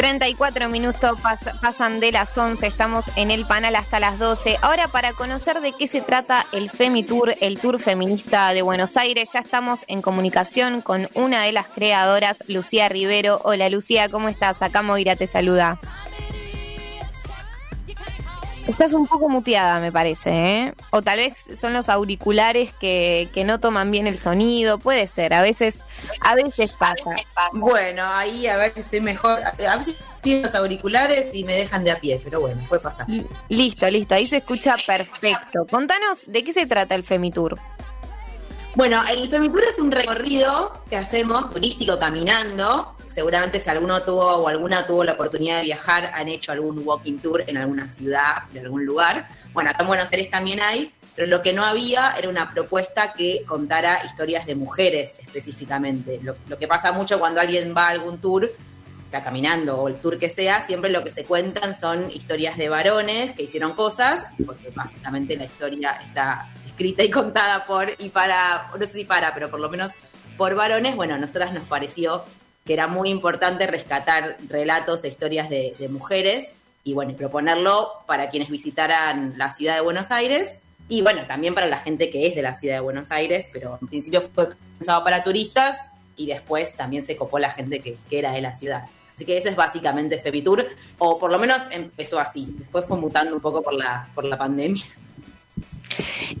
34 minutos pasan de las 11, estamos en el panel hasta las 12. Ahora para conocer de qué se trata el FemiTour, el Tour Feminista de Buenos Aires, ya estamos en comunicación con una de las creadoras, Lucía Rivero. Hola Lucía, ¿cómo estás? Acá Moira te saluda. Estás un poco muteada, me parece, ¿eh? O tal vez son los auriculares que, que no toman bien el sonido, puede ser, a veces, a veces pasa. Bueno, ahí a ver si estoy mejor. A veces tienen los auriculares y me dejan de a pie, pero bueno, puede pasar. Listo, listo, ahí se escucha perfecto. Contanos de qué se trata el Femitour. Bueno, el Femitour es un recorrido que hacemos turístico caminando seguramente si alguno tuvo o alguna tuvo la oportunidad de viajar, han hecho algún walking tour en alguna ciudad, de algún lugar. Bueno, acá en Buenos Aires también hay, pero lo que no había era una propuesta que contara historias de mujeres específicamente. Lo, que pasa mucho cuando alguien va a algún tour, sea caminando o el tour que sea, siempre lo que se cuentan son historias de varones que hicieron cosas, porque básicamente la historia está escrita y contada por y para, no sé si para, pero por lo menos por varones. Bueno, a nosotras nos pareció que era muy importante rescatar relatos e historias de, mujeres y bueno, proponerlo para quienes visitaran la ciudad de Buenos Aires y bueno, también para la gente que es de la ciudad de Buenos Aires, pero en principio fue pensado para turistas y después también se copó la gente que, era de la ciudad. Así que eso es básicamente Febitur, o por lo menos empezó así, después fue mutando un poco por la, por la pandemia.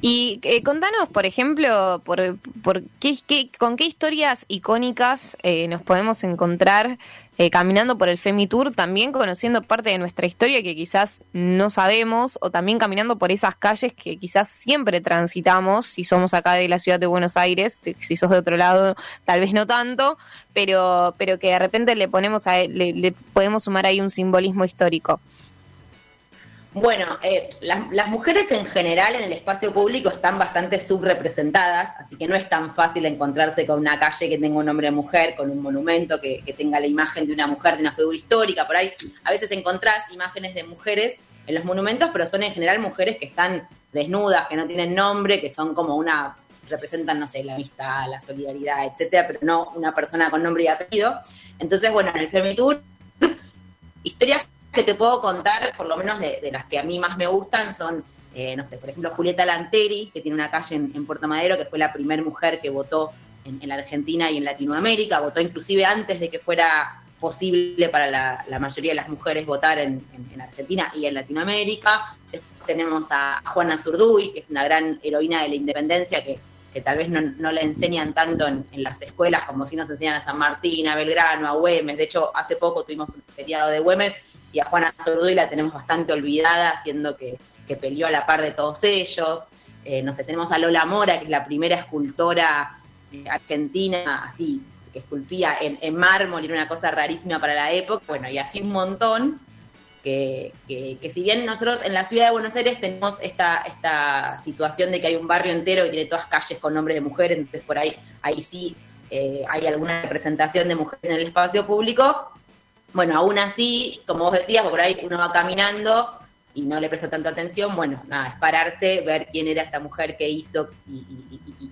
Y eh, contanos, por ejemplo, por, por qué, con qué historias icónicas eh, nos podemos encontrar eh, caminando por el Femitour, también conociendo parte de nuestra historia que quizás no sabemos, o también caminando por esas calles que quizás siempre transitamos, si somos acá de la ciudad de Buenos Aires, si sos de otro lado, tal vez no tanto, pero, pero que de repente le ponemos a, le podemos sumar ahí un simbolismo histórico. Bueno, eh, las, mujeres en general en el espacio público están bastante subrepresentadas, así que no es tan fácil encontrarse con una calle que tenga un nombre de mujer, con un monumento que, tenga la imagen de una mujer, de una figura histórica. Por ahí a veces encontrás imágenes de mujeres en los monumentos, pero son en general mujeres que están desnudas, que no tienen nombre, que son como una representan, no sé, la amistad, la solidaridad, etcétera, pero no una persona con nombre y apellido. Entonces, bueno, en el Femitour, historias que te puedo contar, por lo menos de, las que a mí más me gustan, son, eh, no sé, por ejemplo, Julieta Lanteri, que tiene una calle en, Puerto Madero, que fue la primera mujer que votó en, la Argentina y en Latinoamérica, votó inclusive antes de que fuera posible para la, mayoría de las mujeres votar en, Argentina y en Latinoamérica. tenemos a Juana Zurduy, que es una gran heroína de la independencia que, tal vez no, no la enseñan tanto en, las escuelas como si nos enseñan a San Martín, a Belgrano, a Güemes. De hecho, hace poco tuvimos un feriado de Güemes y a Juana Zurduy la tenemos bastante olvidada, haciendo que, peleó a la par de todos ellos. Eh, no sé, tenemos a Lola Mora, que es la primera escultora eh, argentina, así, que esculpía en, mármol, y era una cosa rarísima para la época. Bueno, y así un montón. Que, que, si bien nosotros en la ciudad de Buenos Aires tenemos esta, esta situación de que hay un barrio entero que tiene todas calles con nombres de mujeres, entonces por ahí, ahí sí eh, hay alguna representación de mujeres en el espacio público, bueno, aún así, como vos decías, por ahí uno va caminando y no le presta tanta atención, bueno, nada, es pararte, ver quién era esta mujer que hizo y,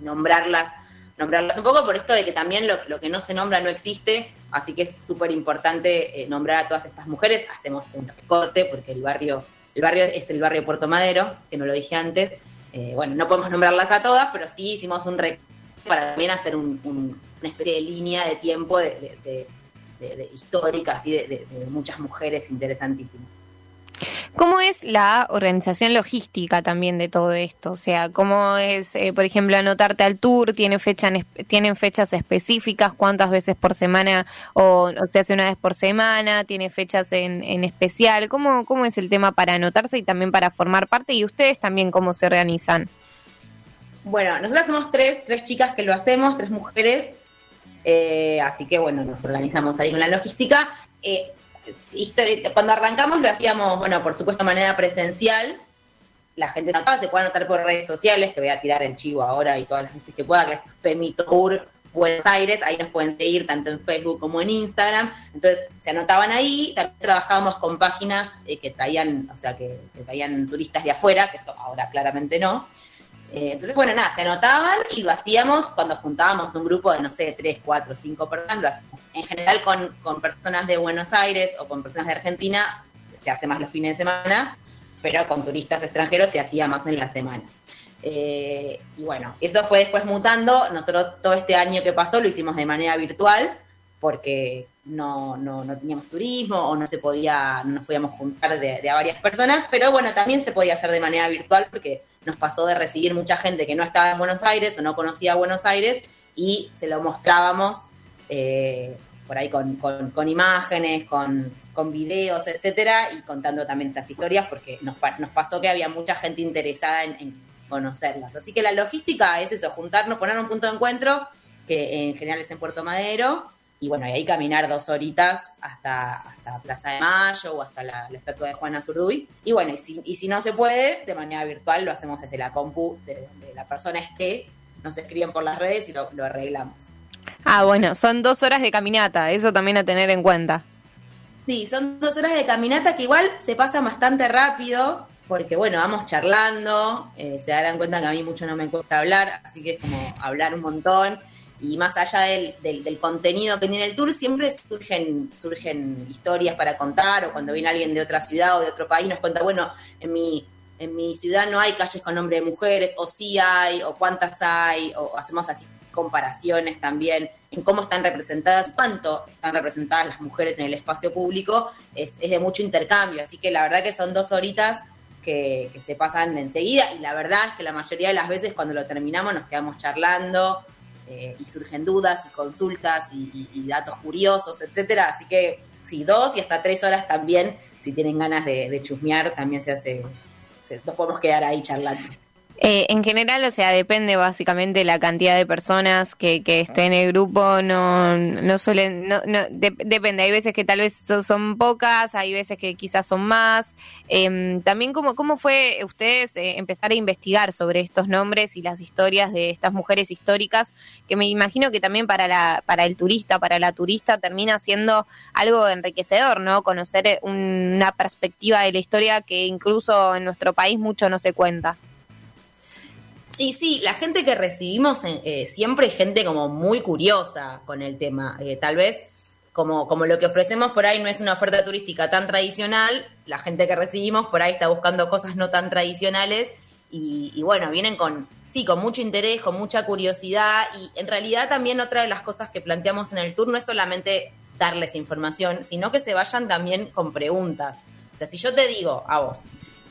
nombrarlas, nombrarlas un poco por esto de que también lo, que no se nombra no existe, así que es súper importante eh, nombrar a todas estas mujeres, hacemos un recorte porque el barrio, el barrio es el barrio Puerto Madero, que no lo dije antes, eh, bueno, no podemos nombrarlas a todas, pero sí hicimos un recorte para también hacer una especie de línea de tiempo de de, históricas y de, muchas mujeres interesantísimas. ¿Cómo es la organización logística también de todo esto? O sea, ¿cómo es, eh, por ejemplo, anotarte al tour? ¿Tiene fecha, ¿Tienen fechas específicas? ¿Cuántas veces por semana o, se hace una vez por semana? ¿Tiene fechas en, en especial? ¿Cómo, ¿Cómo es el tema para anotarse y también para formar parte? ¿Y ustedes también cómo se organizan? Bueno, nosotras somos tres, tres chicas que lo hacemos, tres mujeres eh, así que bueno, nos organizamos ahí con la logística. Eh, cuando arrancamos lo hacíamos, bueno, por supuesto, de manera presencial. La gente notaba, se puede anotar por redes sociales, que voy a tirar el chivo ahora y todas las veces que pueda, que es Femitour Buenos Aires, ahí nos pueden seguir tanto en Facebook como en Instagram. Entonces se anotaban ahí, también trabajábamos con páginas eh, que traían, o sea, que, traían turistas de afuera, que eso ahora claramente no. Eh, entonces, bueno, nada, se anotaban y lo hacíamos cuando juntábamos un grupo de, no sé, tres, cuatro, cinco personas, lo hacíamos. En general con, con personas de Buenos Aires o con personas de Argentina, se hace más los fines de semana, pero con turistas extranjeros se hacía más en la semana. Eh, y bueno, eso fue después mutando. Nosotros todo este año que pasó lo hicimos de manera virtual porque no, no, no teníamos turismo o no se podía, no nos podíamos juntar de, de, a varias personas, pero bueno, también se podía hacer de manera virtual porque nos pasó de recibir mucha gente que no estaba en Buenos Aires o no conocía Buenos Aires y se lo mostrábamos eh, por ahí con, con, imágenes, con, con, videos, etcétera, y contando también estas historias porque nos, nos pasó que había mucha gente interesada en, en conocerlas. Así que la logística es eso, juntarnos, poner un punto de encuentro, que en general es en Puerto Madero, y bueno, y ahí caminar dos horitas hasta, hasta Plaza de Mayo o hasta la, la estatua de Juana Zurduy. Y bueno, y si, y si, no se puede, de manera virtual lo hacemos desde la compu, de donde la persona esté, nos escriben por las redes y lo, lo arreglamos. Ah, bueno, son dos horas de caminata, eso también a tener en cuenta. Sí, son dos horas de caminata que igual se pasan bastante rápido, porque bueno, vamos charlando, eh, se darán cuenta que a mí mucho no me cuesta hablar, así que es como hablar un montón y más allá del, del, contenido que tiene el tour, siempre surgen, surgen historias para contar, o cuando viene alguien de otra ciudad o de otro país nos cuenta, bueno, en mi, en mi ciudad no hay calles con nombre de mujeres, o sí hay, o cuántas hay, o hacemos así comparaciones también en cómo están representadas, cuánto están representadas las mujeres en el espacio público, es, es de mucho intercambio, así que la verdad que son dos horitas que se pasan enseguida, y la verdad es que la mayoría de las veces cuando lo terminamos nos quedamos charlando, eh, y surgen dudas y consultas y, datos curiosos, etcétera. Así que sí, dos y hasta tres horas también, si tienen ganas de, de chusmear, también se hace, se, nos podemos quedar ahí charlando. Eh, en general, o sea, depende básicamente la cantidad de personas que, que esté en el grupo, no, no suelen, no, no de, depende, hay veces que tal vez son, pocas, hay veces que quizás son más. Eh, también, ¿cómo, ¿cómo fue ustedes eh, empezar a investigar sobre estos nombres y las historias de estas mujeres históricas? Que me imagino que también para, la, para el turista, para la turista, termina siendo algo enriquecedor, ¿no? Conocer un, una perspectiva de la historia que incluso en nuestro país mucho no se cuenta. Y sí, la gente que recibimos eh, siempre es gente como muy curiosa con el tema. Eh, tal vez como, como lo que ofrecemos por ahí no es una oferta turística tan tradicional, la gente que recibimos por ahí está buscando cosas no tan tradicionales y, y bueno, vienen con, sí, con mucho interés, con mucha curiosidad y en realidad también otra de las cosas que planteamos en el tour no es solamente darles información, sino que se vayan también con preguntas. O sea, si yo te digo a vos,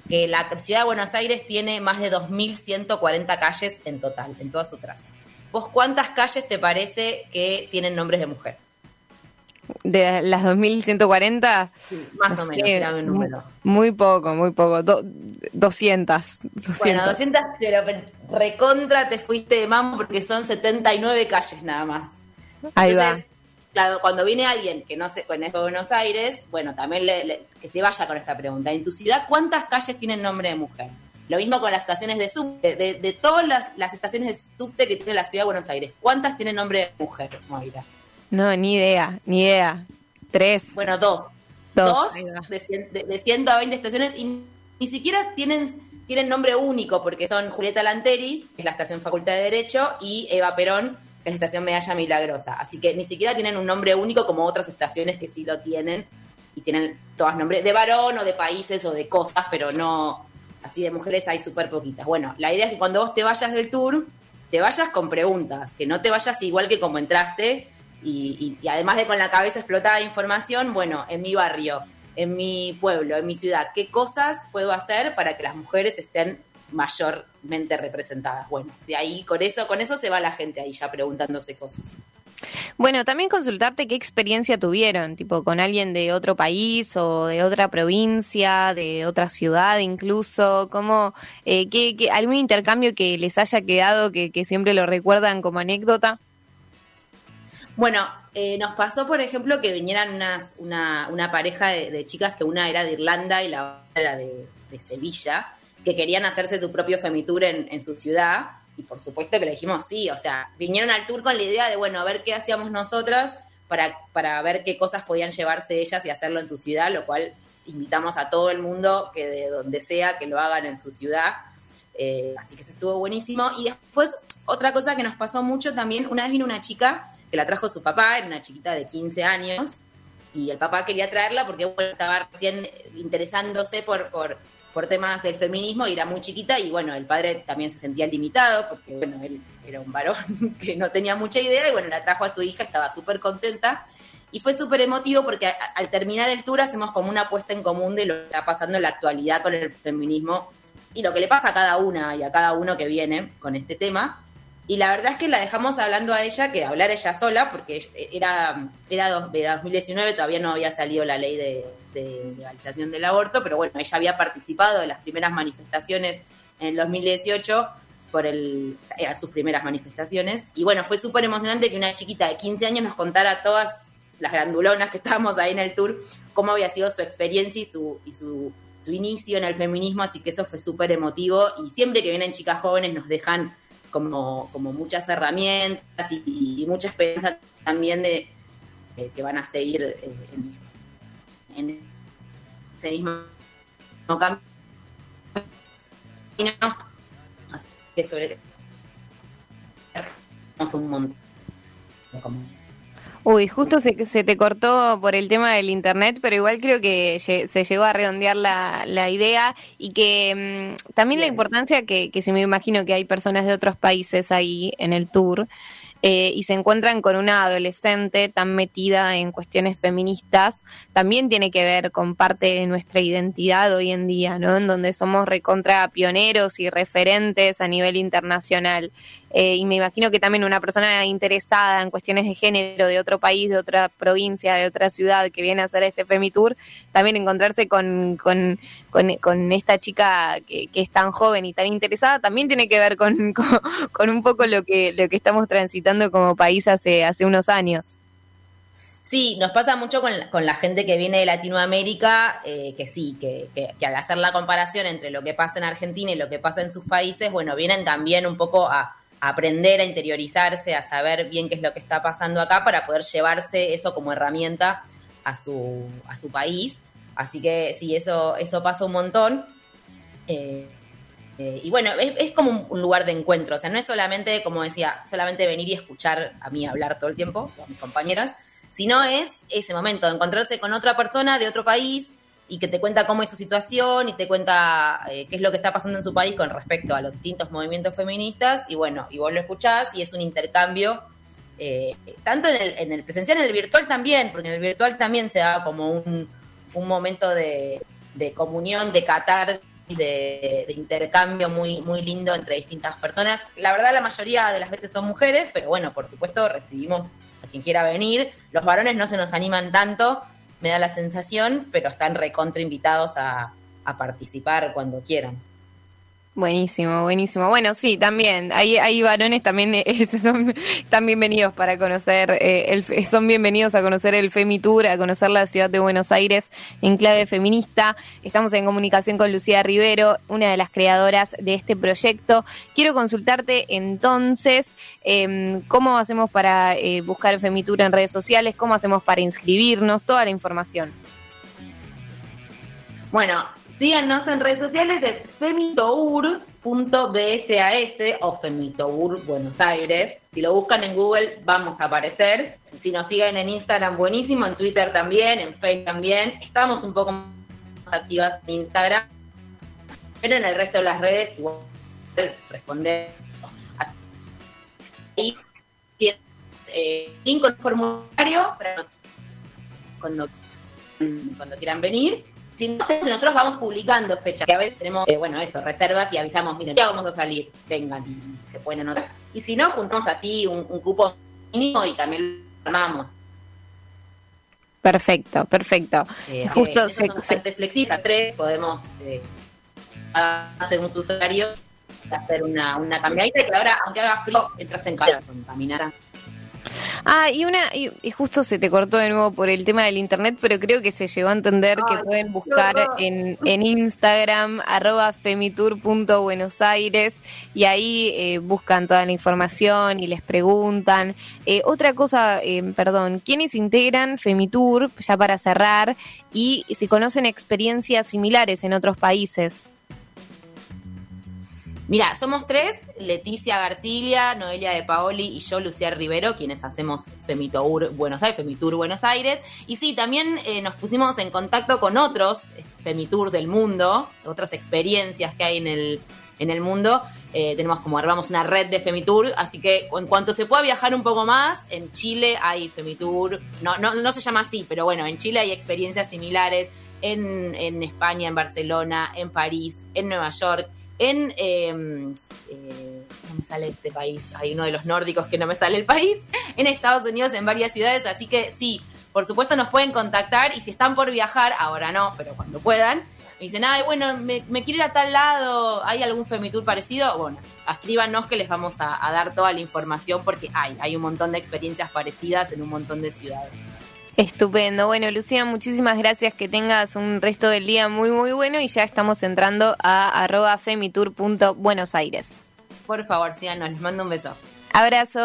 que la ciudad de Buenos Aires tiene más de 2.140 calles en total, en toda su traza. ¿Vos cuántas calles te parece que tienen nombres de mujer? De las 2.140? Sí, más no o menos, sé, un número. Muy poco, muy poco. Do, 200, 200. Bueno, 200, pero recontra te fuiste de mambo porque son 79 calles nada más. Ahí Entonces, va claro, cuando viene alguien que no se conoce Buenos Aires, bueno, también le, le, que se vaya con esta pregunta. En tu ciudad, ¿cuántas calles tienen nombre de mujer? Lo mismo con las estaciones de subte. De, de todas las, las, estaciones de subte que tiene la ciudad de Buenos Aires, ¿cuántas tienen nombre de mujer, Moira? No, ni idea, ni idea. Tres. Bueno, dos. Dos, dos de, cien, de, de 120 estaciones y ni siquiera tienen tienen nombre único porque son Julieta Lanteri, que es la estación Facultad de Derecho, y Eva Perón, que es la estación Medalla Milagrosa. Así que ni siquiera tienen un nombre único como otras estaciones que sí lo tienen y tienen todas nombres de varón o de países o de cosas, pero no, así de mujeres hay súper poquitas. Bueno, la idea es que cuando vos te vayas del tour, te vayas con preguntas, que no te vayas igual que como entraste y, y, y además de con la cabeza explotada de información, bueno, en mi barrio, en mi pueblo, en mi ciudad, ¿qué cosas puedo hacer para que las mujeres estén mayormente representadas. Bueno, de ahí con eso, con eso se va la gente ahí ya preguntándose cosas. Bueno, también consultarte qué experiencia tuvieron, tipo con alguien de otro país o de otra provincia, de otra ciudad incluso, como eh, ¿qué, qué, algún intercambio que les haya quedado que, que siempre lo recuerdan como anécdota. Bueno, eh, nos pasó, por ejemplo, que vinieran unas, una, una pareja de, de, chicas que una era de Irlanda y la otra era de, de Sevilla que querían hacerse su propio Femitour en, en, su ciudad. Y por supuesto que le dijimos sí, o sea, vinieron al tour con la idea de, bueno, a ver qué hacíamos nosotras para, para ver qué cosas podían llevarse ellas y hacerlo en su ciudad, lo cual invitamos a todo el mundo que de donde sea que lo hagan en su ciudad. Eh, así que eso estuvo buenísimo. Y después, otra cosa que nos pasó mucho también, una vez vino una chica que la trajo su papá, era una chiquita de 15 años, y el papá quería traerla porque estaba recién interesándose por, por, por, temas del feminismo y era muy chiquita y bueno, el padre también se sentía limitado porque bueno, él era un varón que no tenía mucha idea y bueno, la trajo a su hija, estaba súper contenta y fue súper emotivo porque al terminar el tour hacemos como una apuesta en común de lo que está pasando en la actualidad con el feminismo y lo que le pasa a cada una y a cada uno que viene con este tema. Y la verdad es que la dejamos hablando a ella, que hablar ella sola, porque era, era 2019, todavía no había salido la ley de, legalización del aborto, pero bueno, ella había participado de las primeras manifestaciones en el 2018 por el, eran sus primeras manifestaciones. Y bueno, fue súper emocionante que una chiquita de 15 años nos contara todas las grandulonas que estábamos ahí en el tour, cómo había sido su experiencia y su, y su, su inicio en el feminismo, así que eso fue súper emotivo. Y siempre que vienen chicas jóvenes nos dejan como, como muchas herramientas y, mucha esperanza también de que van a seguir eh, en, en, ese mismo camino. Así que sobre un montón. Uy, justo se, se te cortó por el tema del internet, pero igual creo que se llegó a redondear la, la idea y que mm, también la importancia que, que se me imagino que hay personas de otros países ahí en el tour eh, y se encuentran con una adolescente tan metida en cuestiones feministas, también tiene que ver con parte de nuestra identidad hoy en día, ¿no? En donde somos recontra pioneros y referentes a nivel internacional. Eh, y me imagino que también una persona interesada en cuestiones de género de otro país, de otra provincia, de otra ciudad que viene a hacer este Femitour, también encontrarse con, con, con, esta chica que, que, es tan joven y tan interesada, también tiene que ver con, con, un poco lo que, lo que estamos transitando como país hace, hace unos años. Sí, nos pasa mucho con, con la gente que viene de Latinoamérica, eh, que sí, que, que, al hacer la comparación entre lo que pasa en Argentina y lo que pasa en sus países, bueno, vienen también un poco a, aprender a interiorizarse, a saber bien qué es lo que está pasando acá para poder llevarse eso como herramienta a su, a su país. Así que sí, eso, eso pasa un montón. Eh, eh, y bueno, es, como un, lugar de encuentro, o sea, no es solamente, como decía, solamente venir y escuchar a mí hablar todo el tiempo, con mis compañeras, sino es ese momento de encontrarse con otra persona de otro país, y que te cuenta cómo es su situación y te cuenta eh, qué es lo que está pasando en su país con respecto a los distintos movimientos feministas y bueno, y vos lo escuchás y es un intercambio eh, tanto en el, en el, presencial, en el virtual también, porque en el virtual también se da como un, un momento de, de, comunión, de catar, de, de, intercambio muy, muy lindo entre distintas personas. La verdad la mayoría de las veces son mujeres, pero bueno, por supuesto recibimos a quien quiera venir. Los varones no se nos animan tanto, me da la sensación, pero están recontra invitados a, a participar cuando quieran. Buenísimo, buenísimo. Bueno, sí, también. Hay, hay varones también eh, son, están bienvenidos para conocer, eh, el, son bienvenidos a conocer el Femitour, a conocer la ciudad de Buenos Aires en clave feminista. Estamos en comunicación con Lucía Rivero, una de las creadoras de este proyecto. Quiero consultarte entonces em, cómo hacemos para eh, buscar Femitour en redes sociales, cómo hacemos para inscribirnos, toda la información. Bueno, Síganos en redes sociales de femitour.bsas o Femitour Buenos Aires. Si lo buscan en Google vamos a aparecer. Si nos siguen en Instagram, buenísimo. En Twitter también, en Facebook también. Estamos un poco más activas en Instagram. Pero en el resto de las redes responder. Ahí eh, link con formulario cuando, cuando quieran venir entonces nosotros vamos publicando fechas, que a veces tenemos, eh, bueno, eso, reservas y avisamos, miren, ya vamos a salir, vengan, y se pueden anotar. Y si no, juntamos así un, cupo mínimo y también lo armamos. Perfecto, perfecto. Eh, Justo eh, se, se... flexible, tres podemos eh, hacer un usuario, hacer una, una caminadita que ahora, aunque haga frío, entras en casa, caminar Ah, y una, y, justo se te cortó de nuevo por el tema del internet, pero creo que se llegó a entender que pueden buscar en, en Instagram, arroba femitour.buenosaires, y ahí eh, buscan toda la información y les preguntan. Eh, otra cosa, eh, perdón, ¿quiénes integran Femitour, ya para cerrar, y si conocen experiencias similares en otros países? Mira, somos tres, Leticia García, Noelia de Paoli y yo, Lucía Rivero, quienes hacemos Femitour Buenos Aires, Femitour Buenos Aires. Y sí, también eh, nos pusimos en contacto con otros eh, Femitour del mundo, otras experiencias que hay en el, en el mundo. Eh, tenemos como armamos una red de Femitour, así que en cuanto se pueda viajar un poco más, en Chile hay Femitour, no, no, no se llama así, pero bueno, en Chile hay experiencias similares, en, en España, en Barcelona, en París, en Nueva York en... Em, eh, no me sale este país, hay uno de los nórdicos que no me sale el país, en Estados Unidos, en varias ciudades, así que sí, por supuesto nos pueden contactar y si están por viajar, ahora no, pero cuando puedan, me dicen, ay, bueno, me, quiero ir a tal lado, ¿hay algún Femitur parecido? Bueno, escríbanos que les vamos a, a dar toda la información porque hay, hay un montón de experiencias parecidas en un montón de ciudades. Estupendo. Bueno, Lucía, muchísimas gracias. Que tengas un resto del día muy, muy bueno y ya estamos entrando a arroba femitur.buenosaires. Por favor, síganos. Les mando un beso. Abrazo.